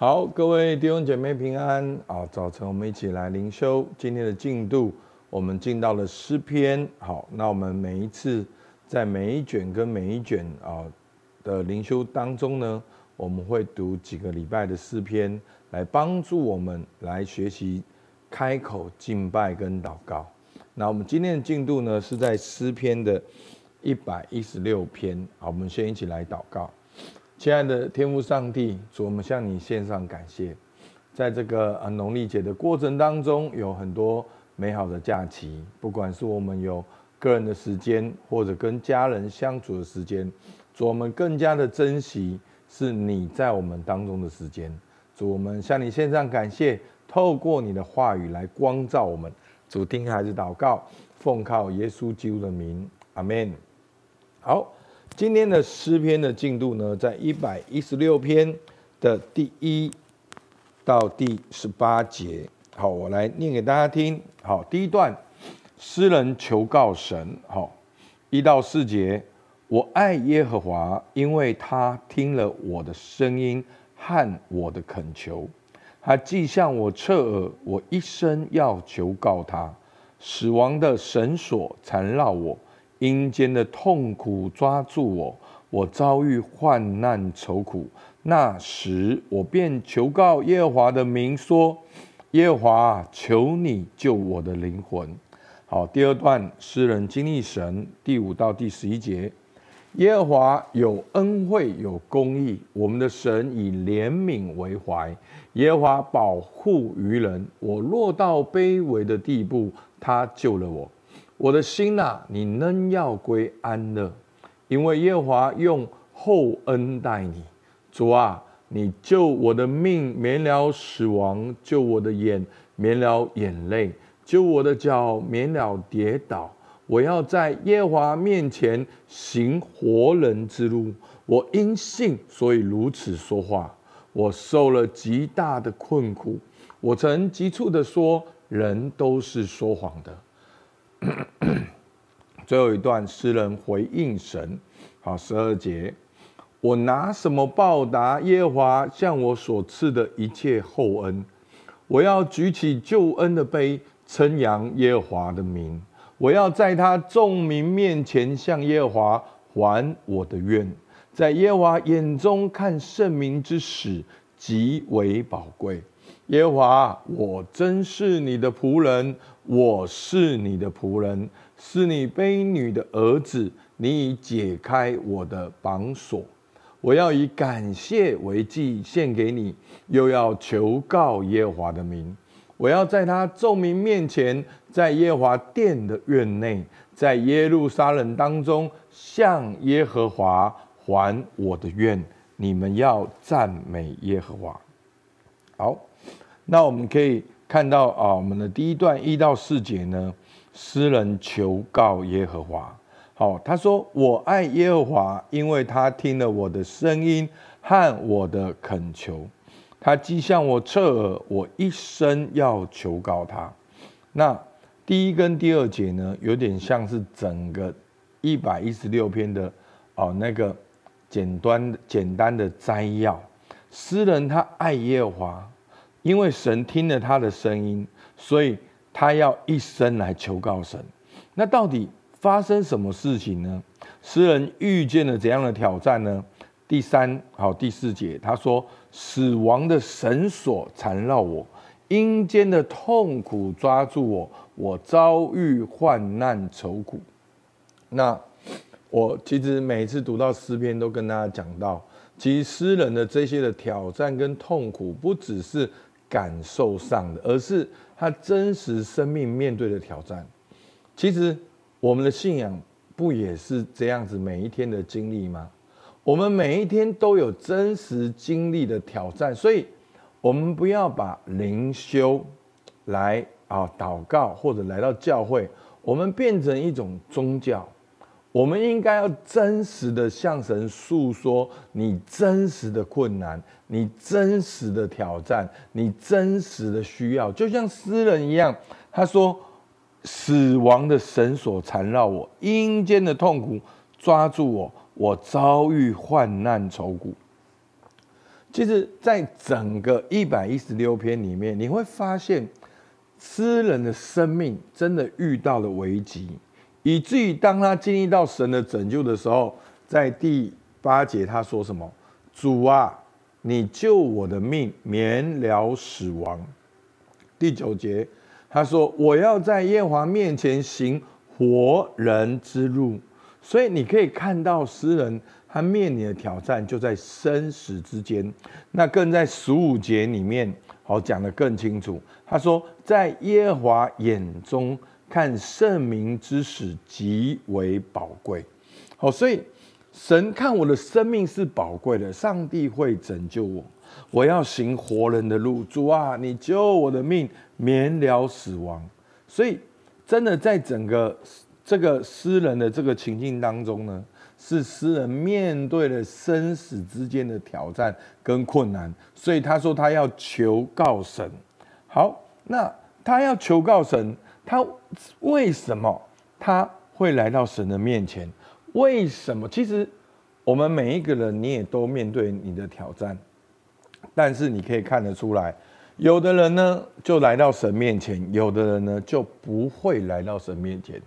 好，各位弟兄姐妹平安啊！早晨我们一起来灵修今天的进度，我们进到了诗篇。好，那我们每一次在每一卷跟每一卷啊的灵修当中呢，我们会读几个礼拜的诗篇，来帮助我们来学习开口敬拜跟祷告。那我们今天的进度呢，是在诗篇的一百一十六篇。好，我们先一起来祷告。亲爱的天父上帝，主，我们向你献上感谢。在这个呃农历节的过程当中，有很多美好的假期，不管是我们有个人的时间，或者跟家人相处的时间，主，我们更加的珍惜是你在我们当中的时间。主，我们向你献上感谢，透过你的话语来光照我们。主，听孩子祷告，奉靠耶稣基督的名，阿门。好。今天的诗篇的进度呢，在一百一十六篇的第一到第十八节。好，我来念给大家听。好，第一段，诗人求告神。好，一到四节，我爱耶和华，因为他听了我的声音和我的恳求，他既向我侧耳，我一生要求告他。死亡的绳索缠绕我。阴间的痛苦抓住我，我遭遇患难愁苦。那时我便求告耶和华的名，说：“耶和华，求你救我的灵魂。”好，第二段诗人经历神，第五到第十一节：耶和华有恩惠有公义，我们的神以怜悯为怀。耶和华保护愚人，我落到卑微的地步，他救了我。我的心呐、啊，你仍要归安乐，因为耶和华用厚恩待你。主啊，你救我的命免了死亡，救我的眼免了眼泪，救我的脚免了跌倒。我要在耶和华面前行活人之路。我因信，所以如此说话。我受了极大的困苦。我曾急促地说，人都是说谎的。最后一段，诗人回应神，好，十二节，我拿什么报答耶和华向我所赐的一切厚恩？我要举起救恩的杯，称扬耶和华的名。我要在他众民面前向耶和华还我的愿，在耶和华眼中看圣民之死极为宝贵。耶和华，我真是你的仆人。我是你的仆人，是你婢女的儿子。你已解开我的绑锁，我要以感谢为祭献给你，又要求告耶和华的名。我要在他众民面前，在耶和华殿的院内，在耶路撒冷当中，向耶和华还我的愿。你们要赞美耶和华。好，那我们可以。看到啊，我们的第一段一到四节呢，诗人求告耶和华。好，他说：“我爱耶和华，因为他听了我的声音和我的恳求。他既向我侧耳，我一生要求告他。”那第一跟第二节呢，有点像是整个一百一十六篇的哦那个简单简单的摘要。诗人他爱耶和华。因为神听了他的声音，所以他要一生来求告神。那到底发生什么事情呢？诗人遇见了怎样的挑战呢？第三好第四节，他说：“死亡的绳索缠绕我，阴间的痛苦抓住我，我遭遇患难愁苦。”那我其实每次读到诗篇，都跟大家讲到，其实诗人的这些的挑战跟痛苦，不只是。感受上的，而是他真实生命面对的挑战。其实我们的信仰不也是这样子每一天的经历吗？我们每一天都有真实经历的挑战，所以我们不要把灵修来啊祷告或者来到教会，我们变成一种宗教。我们应该要真实的向神诉说你真实的困难，你真实的挑战，你真实的需要，就像诗人一样，他说：“死亡的绳索缠绕我，阴间的痛苦抓住我，我遭遇患难愁苦。”其实，在整个一百一十六篇里面，你会发现，诗人的生命真的遇到了危机，以至于当他经历到神的拯救的时候，在第八节他说什么？主啊，你救我的命，免了死亡。第九节他说：我要在耶和华面前行活人之路。所以你可以看到诗人。他面临的挑战就在生死之间，那更在十五节里面，好讲得更清楚。他说，在耶和华眼中看圣明之使极为宝贵。好，所以神看我的生命是宝贵的，上帝会拯救我。我要行活人的路，主啊，你救我的命，免了死亡。所以，真的在整个这个诗人的这个情境当中呢。是诗人面对了生死之间的挑战跟困难，所以他说他要求告神。好，那他要求告神，他为什么他会来到神的面前？为什么？其实我们每一个人，你也都面对你的挑战，但是你可以看得出来，有的人呢就来到神面前，有的人呢就不会来到神面前。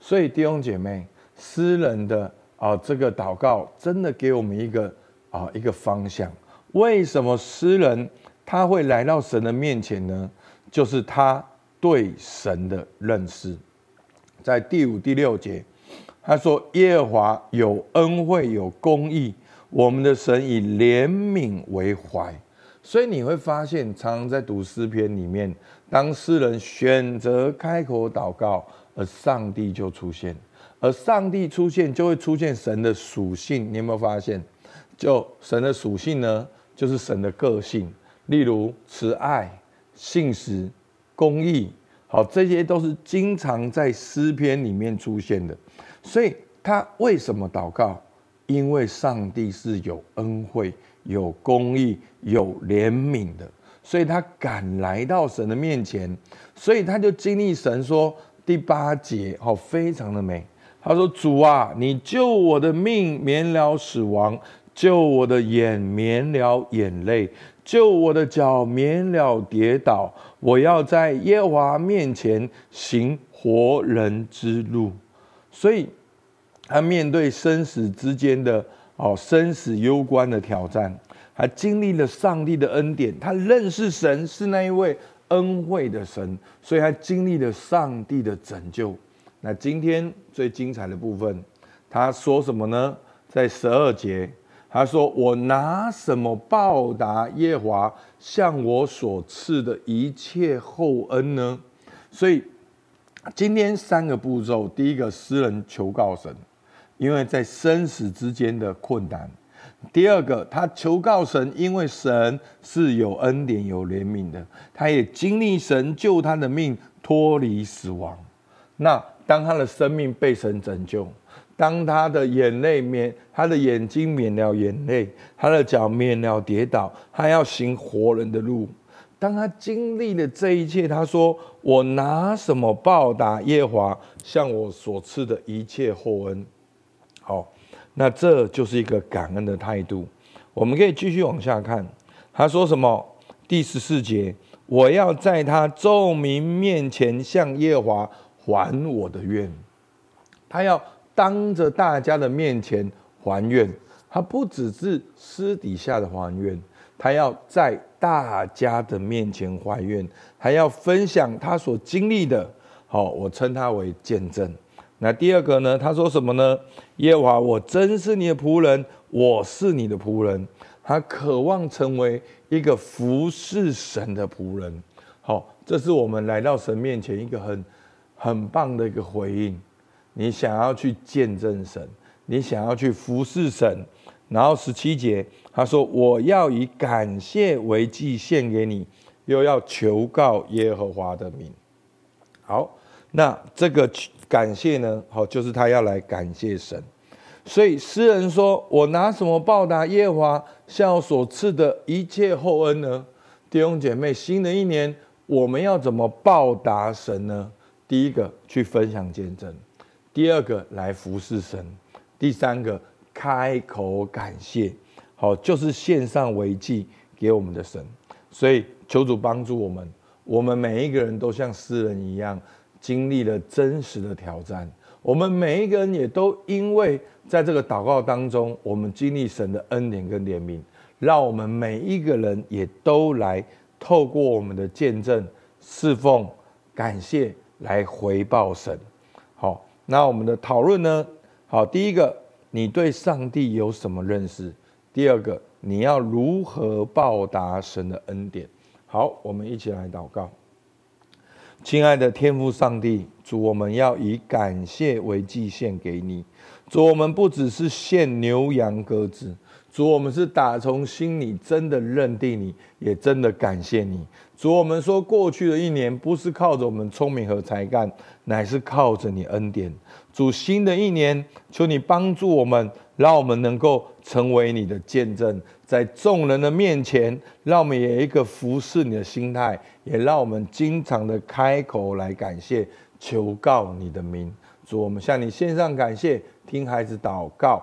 所以弟兄姐妹，诗人的。啊，这个祷告真的给我们一个啊一个方向。为什么诗人他会来到神的面前呢？就是他对神的认识。在第五、第六节，他说：“耶和华有恩惠，有公义，我们的神以怜悯为怀。”所以你会发现，常常在读诗篇里面，当诗人选择开口祷告，而上帝就出现。而上帝出现，就会出现神的属性。你有没有发现？就神的属性呢，就是神的个性。例如慈爱、信实、公义，好，这些都是经常在诗篇里面出现的。所以他为什么祷告？因为上帝是有恩惠、有公义、有怜悯的，所以他敢来到神的面前。所以他就经历神说第八节，好，非常的美。他说：“主啊，你救我的命，免了死亡；救我的眼，免了眼泪；救我的脚，免了跌倒。我要在耶和华面前行活人之路。”所以，他面对生死之间的哦，生死攸关的挑战，还经历了上帝的恩典。他认识神是那一位恩惠的神，所以他经历了上帝的拯救。那今天最精彩的部分，他说什么呢？在十二节，他说：“我拿什么报答耶华向我所赐的一切厚恩呢？”所以今天三个步骤，第一个，诗人求告神，因为在生死之间的困难；第二个，他求告神，因为神是有恩典、有怜悯的，他也经历神救他的命，脱离死亡。那当他的生命被神拯救，当他的眼泪免，他的眼睛免了眼泪，他的脚免了跌倒，他要行活人的路。当他经历了这一切，他说：“我拿什么报答耶华向我所赐的一切厚恩？”好，那这就是一个感恩的态度。我们可以继续往下看，他说什么？第十四节：“我要在他众民面前向耶华。”还我的愿，他要当着大家的面前还愿，他不只是私底下的还愿，他要在大家的面前还愿，还要分享他所经历的。好，我称他为见证。那第二个呢？他说什么呢？耶和华，我真是你的仆人，我是你的仆人。他渴望成为一个服侍神的仆人。好，这是我们来到神面前一个很。很棒的一个回应，你想要去见证神，你想要去服侍神，然后十七节他说：“我要以感谢为祭献给你，又要求告耶和华的名。”好，那这个感谢呢？好，就是他要来感谢神。所以诗人说：“我拿什么报答耶和华向我所赐的一切厚恩呢？”弟兄姐妹，新的一年我们要怎么报答神呢？第一个去分享见证，第二个来服侍神，第三个开口感谢。好，就是献上为祭给我们的神。所以求主帮助我们，我们每一个人都像诗人一样，经历了真实的挑战。我们每一个人也都因为在这个祷告当中，我们经历神的恩典跟怜悯，让我们每一个人也都来透过我们的见证、侍奉、感谢来回报神。那我们的讨论呢？好，第一个，你对上帝有什么认识？第二个，你要如何报答神的恩典？好，我们一起来祷告。亲爱的天父上帝，主，我们要以感谢为祭献给你。主，我们不只是献牛羊鸽子，主，我们是打从心里真的认定你，也真的感谢你。主，我们说过去的一年不是靠着我们聪明和才干，乃是靠着你恩典。主，新的一年，求你帮助我们，让我们能够成为你的见证。在众人的面前，让我们有一个服侍你的心态，也让我们经常的开口来感谢、求告你的名。主，我们向你献上感谢，听孩子祷告，